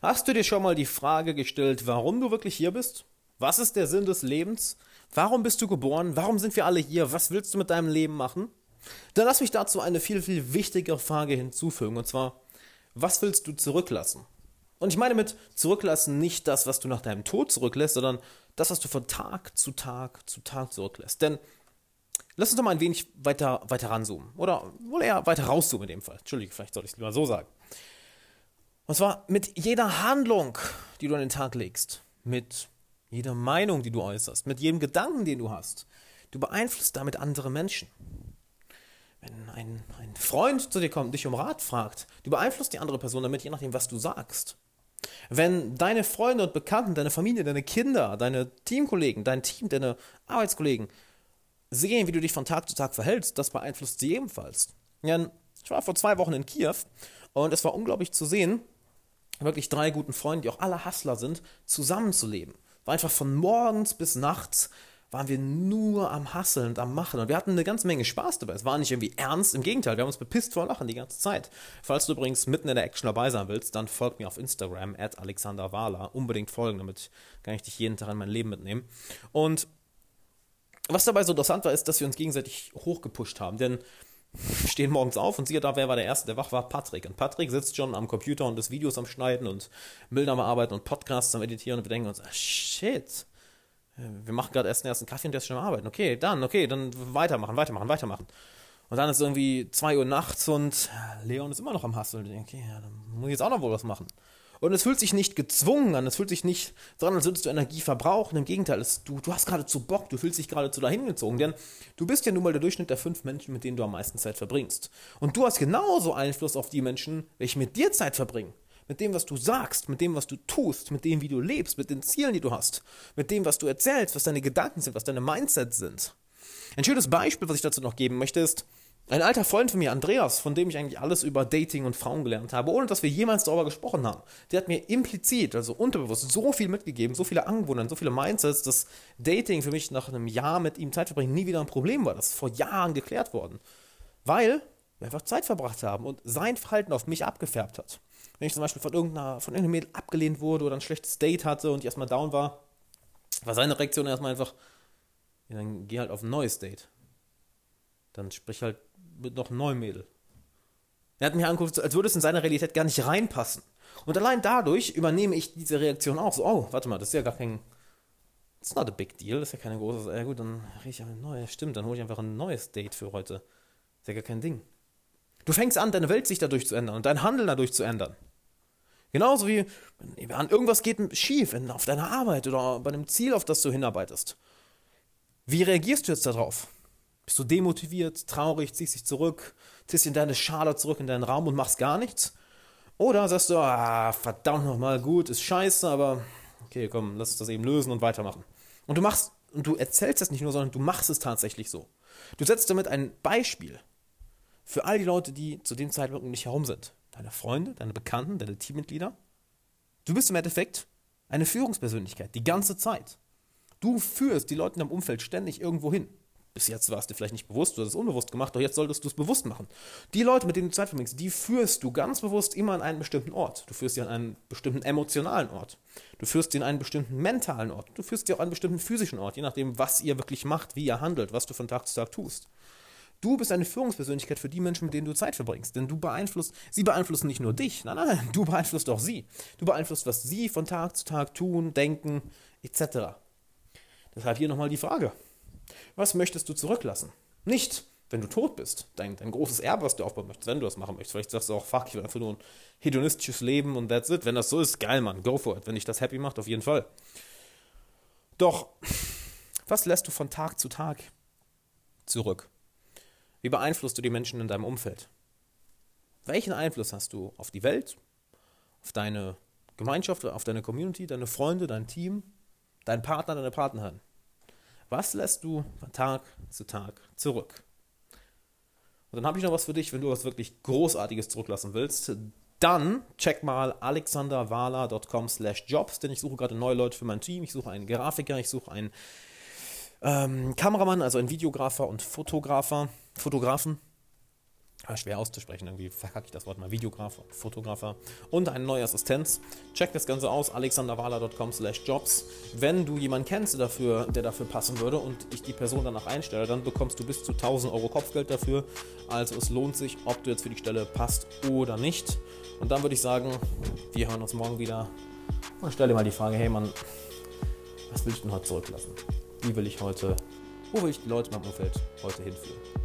Hast du dir schon mal die Frage gestellt, warum du wirklich hier bist? Was ist der Sinn des Lebens? Warum bist du geboren? Warum sind wir alle hier? Was willst du mit deinem Leben machen? Dann lass mich dazu eine viel, viel wichtigere Frage hinzufügen, und zwar, was willst du zurücklassen? Und ich meine mit zurücklassen nicht das, was du nach deinem Tod zurücklässt, sondern das, was du von Tag zu Tag zu Tag zurücklässt. Denn lass uns doch mal ein wenig weiter, weiter ranzoomen. Oder wohl eher weiter rauszoomen in dem Fall. Entschuldige, vielleicht sollte ich es lieber so sagen. Und zwar mit jeder Handlung, die du an den Tag legst, mit jeder Meinung, die du äußerst, mit jedem Gedanken, den du hast. Du beeinflusst damit andere Menschen. Wenn ein, ein Freund zu dir kommt und dich um Rat fragt, du beeinflusst die andere Person damit, je nachdem, was du sagst. Wenn deine Freunde und Bekannten, deine Familie, deine Kinder, deine Teamkollegen, dein Team, deine Arbeitskollegen sehen, wie du dich von Tag zu Tag verhältst, das beeinflusst sie ebenfalls. Ich war vor zwei Wochen in Kiew und es war unglaublich zu sehen, wirklich drei guten Freunden, die auch alle Hustler sind, zusammenzuleben. War einfach von morgens bis nachts waren wir nur am Hasseln und am Machen. Und wir hatten eine ganze Menge Spaß dabei. Es war nicht irgendwie ernst, im Gegenteil, wir haben uns bepisst vor Lachen die ganze Zeit. Falls du übrigens mitten in der Action dabei sein willst, dann folg mir auf Instagram, at Alexander Wahler. Unbedingt folgen, damit kann ich dich jeden Tag in mein Leben mitnehmen. Und was dabei so interessant war, ist, dass wir uns gegenseitig hochgepusht haben. Denn stehen morgens auf und siehe da, wer war der Erste, der wach war? Patrick. Und Patrick sitzt schon am Computer und ist Videos am Schneiden und Bilder am Arbeiten und Podcasts am Editieren und wir denken uns, ah, shit, wir machen gerade erst den ersten Kaffee und der ist schon am Arbeiten. Okay, dann, okay, dann weitermachen, weitermachen, weitermachen. Und dann ist irgendwie 2 Uhr nachts und Leon ist immer noch am Hasseln. Und ich denke, okay, ja, dann muss ich jetzt auch noch wohl was machen. Und es fühlt sich nicht gezwungen an, es fühlt sich nicht daran, als würdest du Energie verbrauchen. Im Gegenteil, es, du, du hast geradezu Bock, du fühlst dich geradezu dahin gezogen, denn du bist ja nun mal der Durchschnitt der fünf Menschen, mit denen du am meisten Zeit verbringst. Und du hast genauso Einfluss auf die Menschen, welche mit dir Zeit verbringen mit dem, was du sagst, mit dem, was du tust, mit dem, wie du lebst, mit den Zielen, die du hast, mit dem, was du erzählst, was deine Gedanken sind, was deine Mindsets sind. Ein schönes Beispiel, was ich dazu noch geben möchte, ist ein alter Freund von mir, Andreas, von dem ich eigentlich alles über Dating und Frauen gelernt habe, ohne dass wir jemals darüber gesprochen haben. Der hat mir implizit, also unterbewusst, so viel mitgegeben, so viele Angewohnheiten, so viele Mindsets, dass Dating für mich nach einem Jahr mit ihm Zeit verbringen nie wieder ein Problem war. Das ist vor Jahren geklärt worden. Weil wir einfach Zeit verbracht haben und sein Verhalten auf mich abgefärbt hat. Wenn ich zum Beispiel von irgendeiner, von irgendeinem Mädel abgelehnt wurde oder ein schlechtes Date hatte und ich erstmal down war, war seine Reaktion erstmal einfach, ja, dann geh halt auf ein neues Date. Dann sprich halt noch einem neuen Mädel. Er hat mich angeguckt, als würde es in seine Realität gar nicht reinpassen. Und allein dadurch übernehme ich diese Reaktion auch. So, oh, warte mal, das ist ja gar kein. It's not a big deal, das ist ja keine große. Ja, gut, dann rede ich ein neues. Stimmt, dann hole ich einfach ein neues Date für heute. Ist ja gar kein Ding. Du fängst an, deine Welt sich dadurch zu ändern und dein Handeln dadurch zu ändern. Genauso wie, wenn irgendwas geht schief auf deiner Arbeit oder bei einem Ziel, auf das du hinarbeitest. Wie reagierst du jetzt darauf? Bist du demotiviert, traurig, ziehst dich zurück, ziehst in deine Schale zurück in deinen Raum und machst gar nichts? Oder sagst du, ah, verdammt nochmal, gut, ist scheiße, aber okay, komm, lass uns das eben lösen und weitermachen. Und du machst, und du erzählst es nicht nur, sondern du machst es tatsächlich so. Du setzt damit ein Beispiel für all die Leute, die zu dem Zeitpunkt um dich herum sind deine Freunde, deine Bekannten, deine Teammitglieder. Du bist im Endeffekt eine Führungspersönlichkeit, die ganze Zeit. Du führst die Leute in deinem Umfeld ständig irgendwo hin. Bis jetzt war es dir vielleicht nicht bewusst, du hast es unbewusst gemacht, doch jetzt solltest du es bewusst machen. Die Leute, mit denen du Zeit verbringst, die führst du ganz bewusst immer an einen bestimmten Ort. Du führst sie an einen bestimmten emotionalen Ort. Du führst sie an einen bestimmten mentalen Ort. Du führst sie auch an einen bestimmten physischen Ort, je nachdem, was ihr wirklich macht, wie ihr handelt, was du von Tag zu Tag tust. Du bist eine Führungspersönlichkeit für die Menschen, mit denen du Zeit verbringst. Denn du beeinflusst, sie beeinflussen nicht nur dich, nein, nein, du beeinflusst auch sie. Du beeinflusst, was sie von Tag zu Tag tun, denken, etc. Deshalb hier nochmal die Frage. Was möchtest du zurücklassen? Nicht, wenn du tot bist, dein, dein großes Erbe, was du aufbauen möchtest, wenn du das machen möchtest. Vielleicht sagst du auch, fuck, ich will einfach nur ein hedonistisches Leben und that's it. Wenn das so ist, geil, Mann, go for it. Wenn dich das happy macht, auf jeden Fall. Doch, was lässt du von Tag zu Tag zurück? Wie beeinflusst du die Menschen in deinem Umfeld? Welchen Einfluss hast du auf die Welt, auf deine Gemeinschaft, auf deine Community, deine Freunde, dein Team, deinen Partner, deine Partnerin? Was lässt du von Tag zu Tag zurück? Und dann habe ich noch was für dich, wenn du was wirklich Großartiges zurücklassen willst. Dann check mal alexanderwala.com slash jobs, denn ich suche gerade neue Leute für mein Team. Ich suche einen Grafiker, ich suche einen ähm, Kameramann, also einen Videografer und Fotografer, Fotografen. Schwer auszusprechen, irgendwie verkacke ich das Wort mal, Videografer, Fotografer und eine neue Assistenz. Check das Ganze aus, alexanderwala.com slash jobs. Wenn du jemanden kennst, dafür, der dafür passen würde und ich die Person danach einstelle, dann bekommst du bis zu 1000 Euro Kopfgeld dafür. Also es lohnt sich, ob du jetzt für die Stelle passt oder nicht. Und dann würde ich sagen, wir hören uns morgen wieder und stell dir mal die Frage, hey Mann, was will ich denn heute zurücklassen? Wie will ich heute, wo will ich die Leute in meinem Umfeld heute hinführen?